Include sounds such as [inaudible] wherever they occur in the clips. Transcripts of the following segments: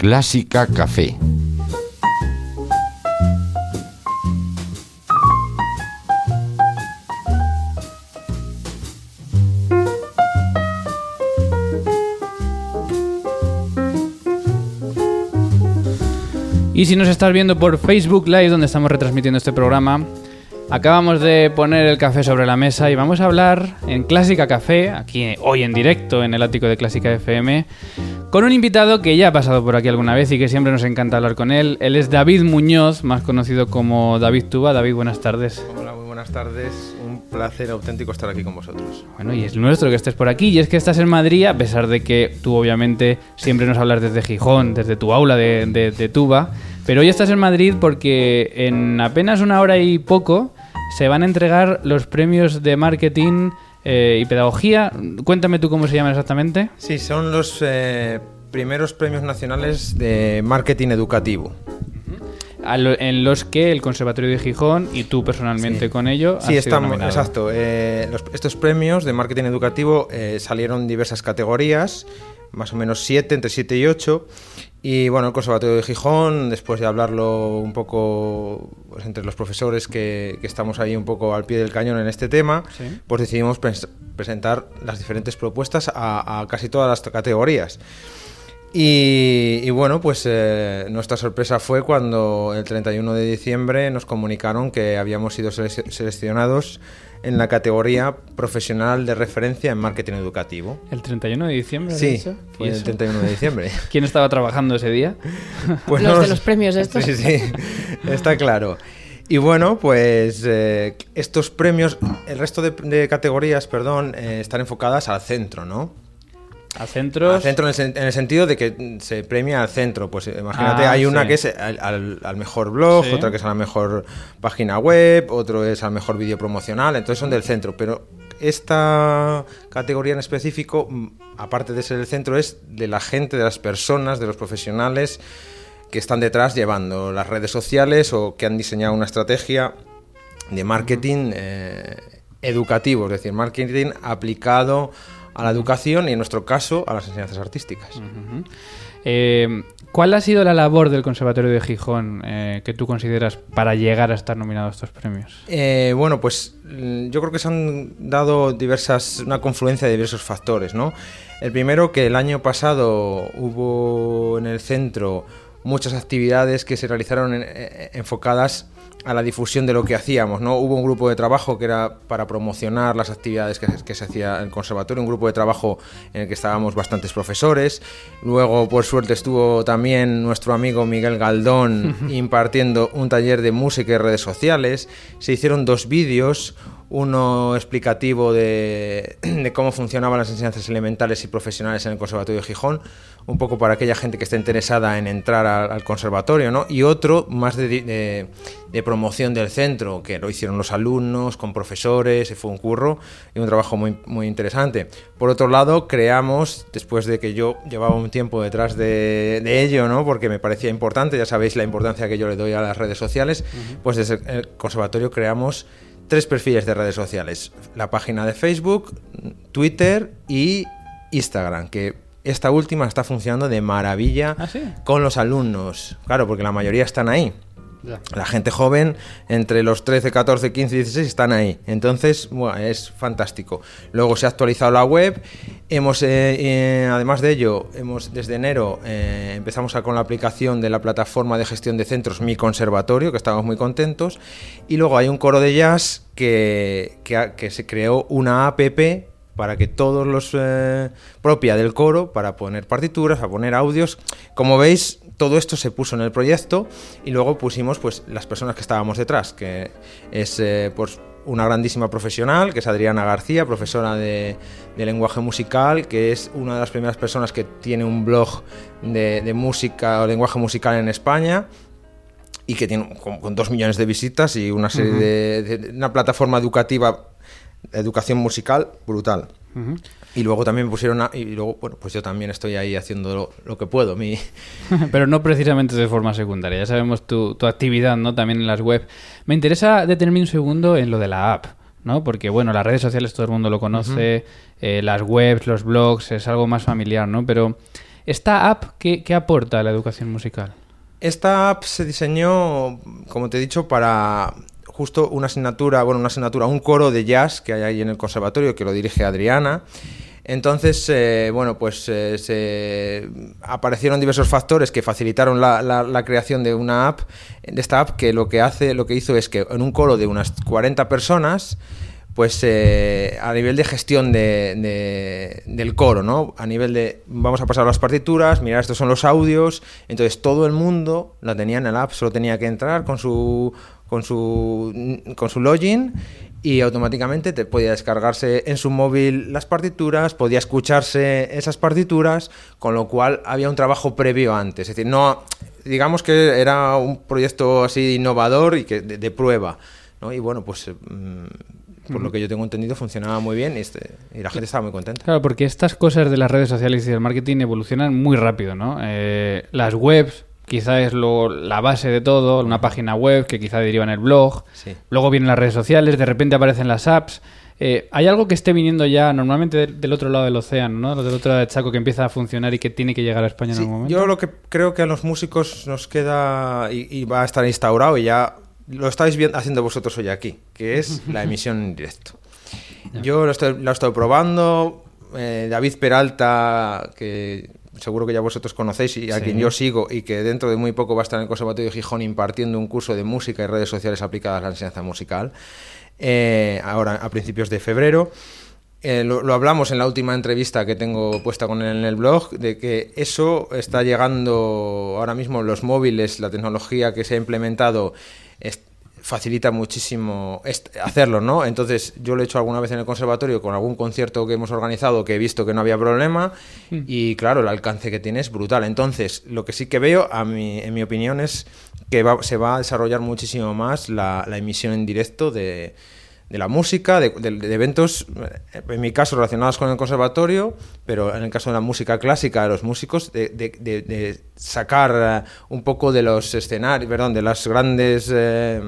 Clásica Café. Y si nos estás viendo por Facebook Live, donde estamos retransmitiendo este programa, acabamos de poner el café sobre la mesa y vamos a hablar en Clásica Café, aquí hoy en directo en el ático de Clásica FM, con un invitado que ya ha pasado por aquí alguna vez y que siempre nos encanta hablar con él. Él es David Muñoz, más conocido como David Tuba. David, buenas tardes. Hola, muy buenas tardes. Un placer auténtico estar aquí con vosotros. Bueno, y es nuestro que estés por aquí. Y es que estás en Madrid, a pesar de que tú obviamente siempre nos hablas desde Gijón, desde tu aula de, de- de Tuba. Pero hoy estás en Madrid porque en apenas una hora y poco se van a entregar los premios de marketing eh, y pedagogía. Cuéntame tú cómo se llaman exactamente. Sí, son los eh, primeros premios nacionales de marketing educativo. Lo- en los que el Conservatorio de Gijón y tú personalmente Sí. con ello Sí, estamos, exacto. Eh, los- estos premios de marketing educativo eh, salieron diversas categorías, más o menos siete, entre 7 y 8. Y bueno, el Conservatorio de Gijón, después de hablarlo un poco pues, entre los profesores que, que estamos ahí un poco al pie del cañón en este tema, Sí. pues decidimos pres- presentar las diferentes propuestas a, a casi todas las categorías. Y, y bueno, pues eh, nuestra sorpresa fue cuando el 31 de diciembre nos comunicaron que habíamos sido selec- seleccionados en la categoría profesional de referencia en marketing educativo. ¿El 31 de diciembre? Sí, fue el eso? 31 de diciembre. [laughs] ¿Quién estaba trabajando ese día? [laughs] Pues Los no de lo los premios estos. Sí, sí, está claro. Y bueno, pues eh, estos premios, el resto de, de categorías, perdón, eh, están enfocadas al centro, ¿no? A centros. Al centro en el, en el sentido de que se premia al centro. Pues eh, imagínate, Ah, hay una que es al, al- al mejor blog, Sí. otra que es a la mejor página web, otro es al mejor vídeo promocional, entonces son del centro. Pero esta categoría en específico, mm, aparte de ser el centro, es de la gente, de las personas, de los profesionales que están detrás llevando las redes sociales o que han diseñado una estrategia de marketing eh, educativo, es decir, marketing aplicado a la educación y en nuestro caso a las enseñanzas artísticas. Eh, ¿Cuál ha sido la labor del Conservatorio de Gijón eh, que tú consideras para llegar a estar nominado a estos premios? Eh, bueno, pues mm, yo creo que se han dado diversas, una confluencia de diversos factores, ¿no? El primero, que el año pasado hubo en el centro muchas actividades que se realizaron en- eh, enfocadas a la difusión de lo que hacíamos, ¿no? Hubo un grupo de trabajo que era para promocionar las actividades que, que se hacía en el conservatorio, un grupo de trabajo en el que estábamos bastantes profesores. Luego, por suerte, estuvo también nuestro amigo Miguel Galdón [laughs] impartiendo un taller de música y redes sociales. Se hicieron dos vídeos, uno explicativo de, [clears throat] de cómo funcionaban las enseñanzas elementales y profesionales en el Conservatorio de Gijón, un poco para aquella gente que esté interesada en entrar al, al conservatorio, ¿no? Y otro más de, de- de promoción del centro, que lo hicieron los alumnos, con profesores, fue un curro y un trabajo muy, muy interesante. Por otro lado, creamos, después de que yo llevaba un tiempo detrás de, de ello, ¿no? Porque me parecía importante, ya sabéis la importancia que yo le doy a las redes sociales, pues desde el conservatorio creamos tres perfiles de redes sociales. La página de Facebook, Twitter y Instagram, que esta última está funcionando de maravilla ¿Ah, sí? con los alumnos. Claro, porque la mayoría están ahí. La gente joven, entre los 13, 14, 15 y 16, están ahí. Entonces, es fantástico. Luego se ha actualizado la web. Hemos, eh, eh, además de ello, hemos desde enero eh, empezamos con la aplicación de la plataforma de gestión de centros Mi Conservatorio, que estamos muy contentos. Y luego hay un coro de jazz que, que, que se creó una app para que todos los eh, propia del coro, para poner partituras, para poner audios. Como veis, todo esto se puso en el proyecto y luego pusimos pues las personas que estábamos detrás, que es eh, pues una grandísima profesional, que es Adriana García, profesora de, de lenguaje musical, que es una de las primeras personas que tiene un blog de, de música o lenguaje musical en España y que tiene con, con dos millones de visitas y una serie de, de- de- una plataforma educativa educación musical brutal. Y luego también me pusieron a- y luego bueno pues yo también estoy ahí haciendo lo, lo que puedo mi [laughs] Pero no precisamente de forma secundaria. Ya sabemos tu, tu actividad, ¿no? También en las web. Me interesa detenerme un segundo en lo de la app, ¿no? Porque, bueno, las redes sociales todo el mundo lo conoce, eh, las webs, los blogs, es algo más familiar, ¿no? Pero ¿Esta app qué, qué aporta a la educación musical? Esta app se diseñó, como te he dicho, para justo una asignatura, bueno, una asignatura, un coro de jazz que hay ahí en el conservatorio que lo dirige Adriana. Entonces, eh, bueno, pues eh, se aparecieron diversos factores que facilitaron la, la- la creación de una app, de esta app que lo que hace, lo que hizo es que en un coro de unas 40 personas, pues eh, a nivel de gestión de- de- del coro, ¿no? A nivel de vamos a pasar las partituras, mirar estos son los audios, entonces todo el mundo la tenía en el app, solo tenía que entrar con su con su con su login y automáticamente te podía descargarse en su móvil las partituras, podía escucharse esas partituras, con lo cual había un trabajo previo antes, es decir, no digamos que era un proyecto así innovador y que de, de prueba, ¿no? Y bueno, pues eh, mm, por lo que yo tengo entendido funcionaba muy bien y, este, y la gente estaba muy contenta. Claro, porque estas cosas de las redes sociales y del marketing evolucionan muy rápido, ¿no? Eh, las webs quizá es lo, la base de todo, una página web que quizá deriva en el blog, Sí. luego vienen las redes sociales, de repente aparecen las apps. Eh, ¿Hay algo que esté viniendo ya normalmente del, del otro lado del océano, ¿no? Del otro lado del Chaco que empieza a funcionar y que tiene que llegar a España en algún momento? yo lo que creo que a los músicos nos queda y, y va a estar instaurado y ya lo estáis viendo, haciendo vosotros hoy aquí, que es [laughs] la emisión en directo. Yo lo estoy, lo estoy probando. eh, David Peralta, que seguro que ya vosotros conocéis y a Sí. quien yo sigo y que dentro de muy poco va a estar en el Conservatorio de Gijón impartiendo un curso de música y redes sociales aplicadas a la enseñanza musical, eh, ahora a principios de febrero. Eh, lo, lo hablamos en la última entrevista que tengo puesta con él en el blog, de que eso está llegando ahora mismo, los móviles, la tecnología que se ha implementado es- facilita muchísimo hacerlo, ¿no? Entonces yo lo he hecho alguna vez en el conservatorio con algún concierto que hemos organizado que he visto que no había problema y claro, el alcance que tiene es brutal. Entonces lo que sí que veo, a mi, en mi opinión, es que va- se va a desarrollar muchísimo más la, la emisión en directo de, de la música, de, de- de eventos, eh, en mi caso relacionados con el conservatorio, pero en el caso de la música clásica, de los músicos, de, de- de- de sacar eh, un poco de los escenarios, perdón, de las grandes eh,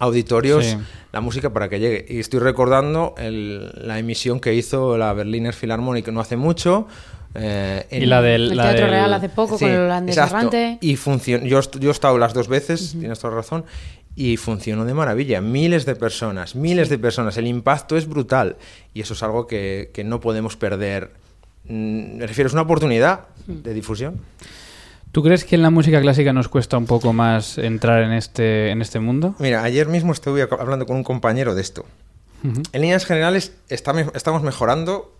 auditorios Sí. la música para que llegue. Y estoy recordando el- la emisión que hizo la Berliner Philharmonic no hace mucho. eh, Y la del... El la Teatro del- Real hace poco Sí, con el holandés errante. Y funcion- yo, yo he estado las dos veces, tienes toda razón, y funcionó de maravilla. Miles de personas, miles de personas. El impacto es brutal. Y eso es algo que, que no podemos perder. Mm, Me refiero, es una oportunidad de difusión. ¿Tú crees que en la música clásica nos cuesta un poco más entrar en este, en este mundo? Mira, ayer mismo estuve hablando con un compañero de esto. Ujú. En líneas generales está estamos mejorando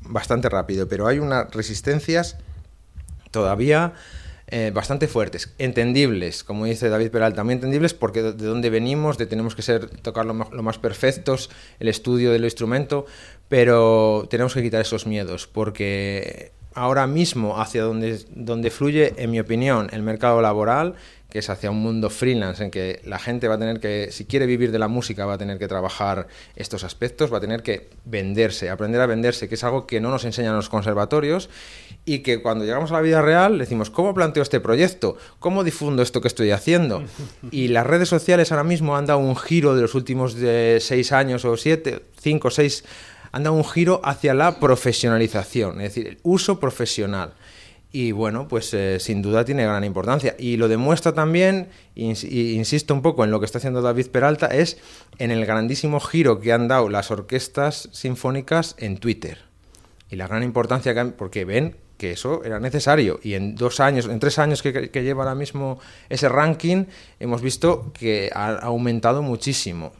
bastante rápido, pero hay unas resistencias todavía eh, bastante fuertes, entendibles, como dice David Peralta, muy entendibles porque de, de dónde venimos, de tenemos que ser tocar lo, lo más perfectos, el estudio del instrumento, pero tenemos que quitar esos miedos porque ahora mismo hacia donde, donde fluye, en mi opinión, el mercado laboral, que es hacia un mundo freelance en que la gente va a tener que, si quiere vivir de la música, va a tener que trabajar estos aspectos, va a tener que venderse, aprender a venderse, que es algo que no nos enseñan los conservatorios y que cuando llegamos a la vida real decimos, ¿cómo planteo este proyecto? ¿Cómo difundo esto que estoy haciendo? [laughs] Y las redes sociales ahora mismo han dado un giro de los últimos de seis años o siete, cinco, seis, han dado un giro hacia la profesionalización, es decir, el uso profesional. Y bueno, pues eh, sin duda tiene gran importancia. Y lo demuestra también, insisto un poco en lo que está haciendo David Peralta, es en el grandísimo giro que han dado las orquestas sinfónicas en Twitter. Y la gran importancia que han, porque ven que eso era necesario. Y en dos años, en tres años que lleva ahora mismo ese ranking, hemos visto que ha aumentado muchísimo.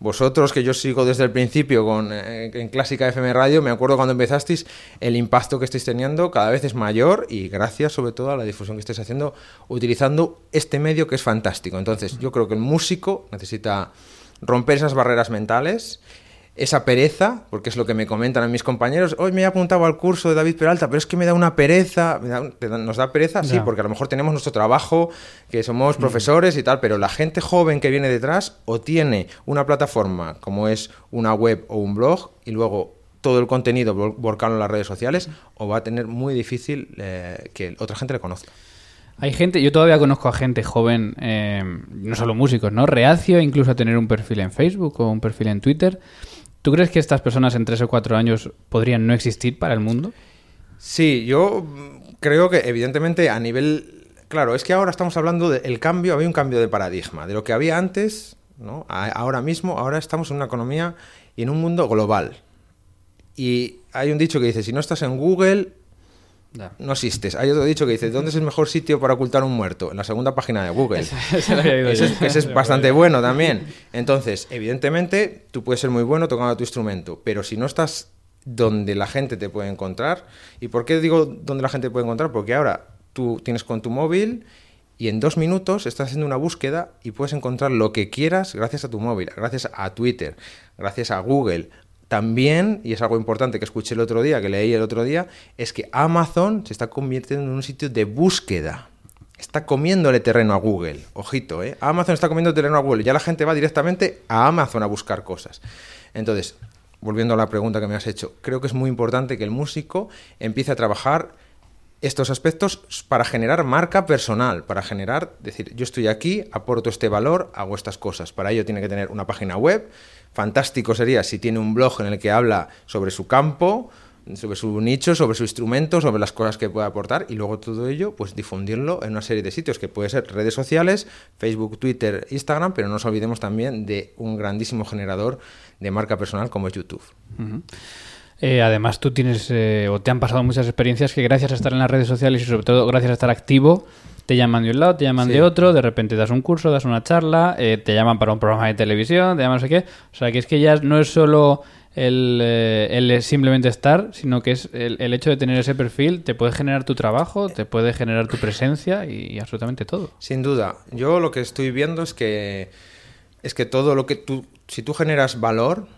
Vosotros, que yo sigo desde el principio con, eh, en Clásica FM Radio, me acuerdo cuando empezasteis, el impacto que estáis teniendo cada vez es mayor y gracias sobre todo a la difusión que estáis haciendo utilizando este medio que es fantástico. Entonces, yo creo que el músico necesita romper esas barreras mentales, esa pereza, porque es lo que me comentan a mis compañeros, hoy me he apuntado al curso de David Peralta, pero es que me da una pereza, me da un- nos da pereza, sí, porque a lo mejor tenemos nuestro trabajo, que somos profesores y tal, pero la gente joven que viene detrás o tiene una plataforma como es una web o un blog y luego todo el contenido vol- volcado en las redes sociales o va a tener muy difícil eh, que otra gente le conozca. Hay gente, yo todavía conozco a gente joven, eh, no solo músicos, ¿no? Reacio incluso a tener un perfil en Facebook o un perfil en Twitter. ¿Tú crees que estas personas en tres o cuatro años podrían no existir para el mundo? Sí, yo mm, creo que evidentemente a nivel... Claro, es que ahora estamos hablando del cambio, había un cambio de paradigma. De lo que había antes, ¿no? ahora mismo, ahora estamos en una economía y en un mundo global. Y hay un dicho que dice, si no estás en Google, no existes. Hay otro dicho que dice, ¿dónde es el mejor sitio para ocultar un muerto? En la segunda página de Google. ese, es, [laughs] bastante bueno también. Entonces, evidentemente, tú puedes ser muy bueno tocando tu instrumento, pero si no estás donde la gente te puede encontrar. ¿Y por qué digo donde la gente te puede encontrar? Porque ahora tú tienes con tu móvil y en dos minutos estás haciendo una búsqueda y puedes encontrar lo que quieras gracias a tu móvil, gracias a Twitter, gracias a Google. También, y es algo importante que escuché el otro día, que leí el otro día, es que Amazon se está convirtiendo en un sitio de búsqueda. Está comiéndole terreno a Google. Ojito, ¿eh? Amazon está comiendo terreno a Google. Ya la gente va directamente a Amazon a buscar cosas. Entonces, volviendo a la pregunta que me has hecho, creo que es muy importante que el músico empiece a trabajar estos aspectos para generar marca personal, para generar, decir, yo estoy aquí, aporto este valor, hago estas cosas. Para ello tiene que tener una página web. Fantástico sería si tiene un blog en el que habla sobre su campo, sobre su nicho, sobre su instrumento, sobre las cosas que puede aportar y luego todo ello, pues difundirlo en una serie de sitios que puede ser redes sociales, Facebook, Twitter, Instagram, pero no nos olvidemos también de un grandísimo generador de marca personal como es YouTube. Eh, además, tú tienes eh, o te han pasado muchas experiencias que gracias a estar en las redes sociales y sobre todo gracias a estar activo, te llaman de un lado, te llaman de otro, de repente das un curso, das una charla, eh, te llaman para un programa de televisión, te llaman no sé qué. O sea, que es que ya no es solo el, simplemente estar, sino que es el, hecho de tener ese perfil te puede generar tu trabajo, te puede generar tu presencia y, y absolutamente todo. Sin duda. Yo lo que estoy viendo es que es que todo lo que tú si tú generas valor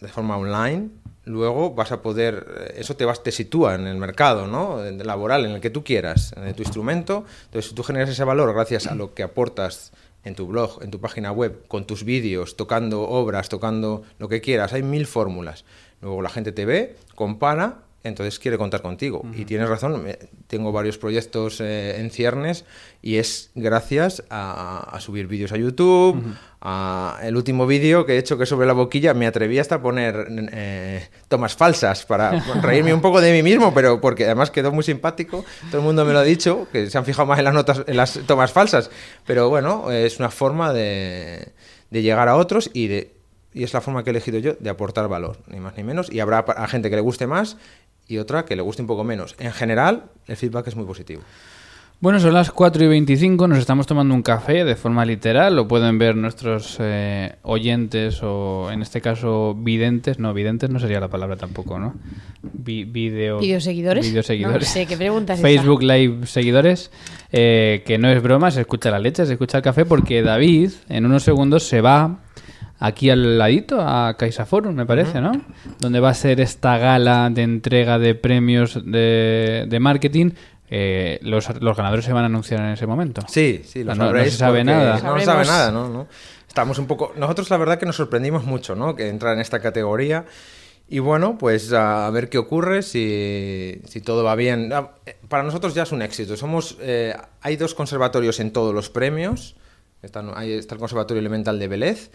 de forma online, luego vas a poder, eh, eso te, vas, te sitúa en el mercado ¿no? laboral, en el que tú quieras, en tu instrumento. Entonces, si tú generas ese valor gracias a lo que aportas en tu blog, en tu página web, con tus vídeos, tocando obras, tocando lo que quieras, hay mil fórmulas. Luego la gente te ve, compara entonces quiere contar contigo. Y tienes razón, tengo varios proyectos eh, en ciernes y es gracias a, subir vídeos a YouTube. a, el último vídeo que he hecho que sobre la boquilla me atreví hasta a poner eh, tomas falsas para [laughs] reírme un poco de mí mismo, pero porque además quedó muy simpático. Todo el mundo me lo ha dicho, que se han fijado más en las notas, en las tomas falsas. Pero bueno, es una forma de, de llegar a otros y de y es la forma que he elegido yo de aportar valor, ni más ni menos. Y habrá a gente que le guste más y otra que le guste un poco menos. En general, el feedback es muy positivo. Bueno, son las 4 y 25, nos estamos tomando un café de forma literal, lo pueden ver nuestros eh, oyentes o en este caso videntes, no, videntes no sería la palabra tampoco, ¿no? video, ¿Videoseguidores? Videoseguidores. No sé, ¿qué preguntas Facebook Live seguidores, eh, que no es broma, se escucha la leche, se escucha el café porque David en unos segundos se va aquí al ladito, a CaixaForum, me parece, ¿no? Donde va a ser esta gala de entrega de premios de, de marketing. Eh, los, los, ganadores se van a anunciar en ese momento. Sí, sí, lo no, no, se sabe nada. No se sabe nada, ¿no? Estamos un poco... Nosotros la verdad que nos sorprendimos mucho, ¿no? Que entrar en esta categoría. Y bueno, pues a ver qué ocurre, si, si todo va bien. Ah, eh, para nosotros ya es un éxito. Somos, eh, hay dos conservatorios en todos los premios. Está, ahí está el Conservatorio Elemental de Vélez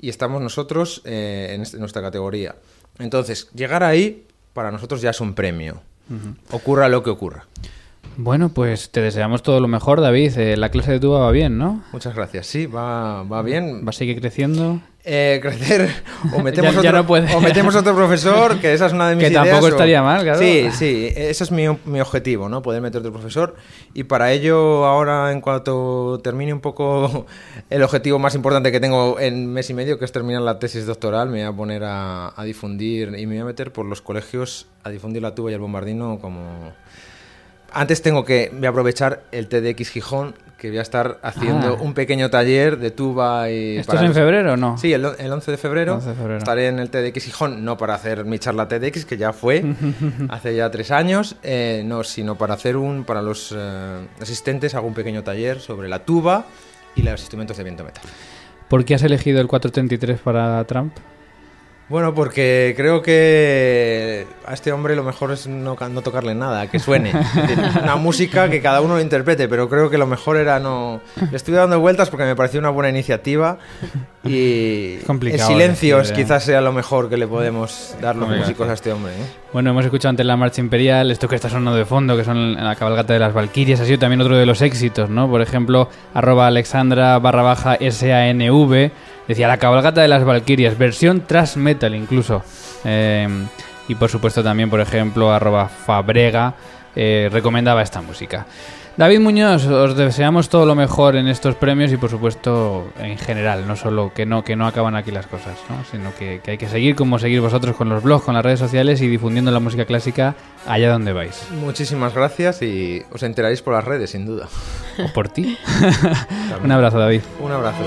y estamos nosotros eh, en, este, nuestra categoría. Entonces, llegar ahí para nosotros ya es un premio. Ocurra lo que ocurra. Bueno, pues te deseamos todo lo mejor, David. Eh, la clase de tuba va bien, ¿no? Muchas gracias. Sí, va, va bien. ¿Va a seguir creciendo? Eh, crecer o [laughs] metemos, otro, [laughs] o metemos otro profesor, que esa es una de mis que ideas. Que tampoco estaría mal, claro. Sí, sí, ese es mi, mi, objetivo, ¿no? Poder meter otro profesor. Y para ello, ahora, en cuanto termine un poco el objetivo más importante que tengo en mes y medio, que es terminar la tesis doctoral, me voy a poner a, a difundir y me voy a meter por los colegios a difundir la tuba y el bombardino como antes tengo que aprovechar el TDX Gijón, que voy a estar haciendo ah. un pequeño taller de tuba y... ¿Esto es en febrero o no? Sí, el, 11, de febrero, Estaré en el TDX Gijón, no para hacer mi charla TDX, que ya fue [laughs] hace ya tres años, eh, no, sino para hacer un... Para los eh, asistentes hago un pequeño taller sobre la tuba y los instrumentos de viento metal. ¿Por qué has elegido el 433 para Trump? Bueno, porque creo que a este hombre lo mejor es no, no tocarle nada, que suene. [laughs] una música que cada uno lo interprete, pero creo que lo mejor era no... Le estoy dando vueltas porque me pareció una buena iniciativa Y [laughs] complicado el silencio decir, quizás sea lo mejor que le podemos dar los músicos a este hombre. ¿eh? Bueno, hemos escuchado antes la marcha imperial, esto que está sonando de fondo, que son la cabalgata de las Valquirias, ha sido también otro de los éxitos, ¿no? Por ejemplo, arroba alexandra barra baja SANV, decía la cabalgata de las Valquirias, versión thrash metal incluso. Eh, y por supuesto también, por ejemplo, arroba fabrega, eh, recomendaba esta música. David Muñoz, os deseamos todo lo mejor en estos premios y por supuesto en general, no solo que no, que no acaban aquí las cosas, ¿no? sino que, que hay que seguir como seguir vosotros con los blogs, con las redes sociales y difundiendo la música clásica allá donde vais. Muchísimas gracias y os enteraréis por las redes, sin duda. O por ti. [laughs] Un abrazo, David. Un abrazo.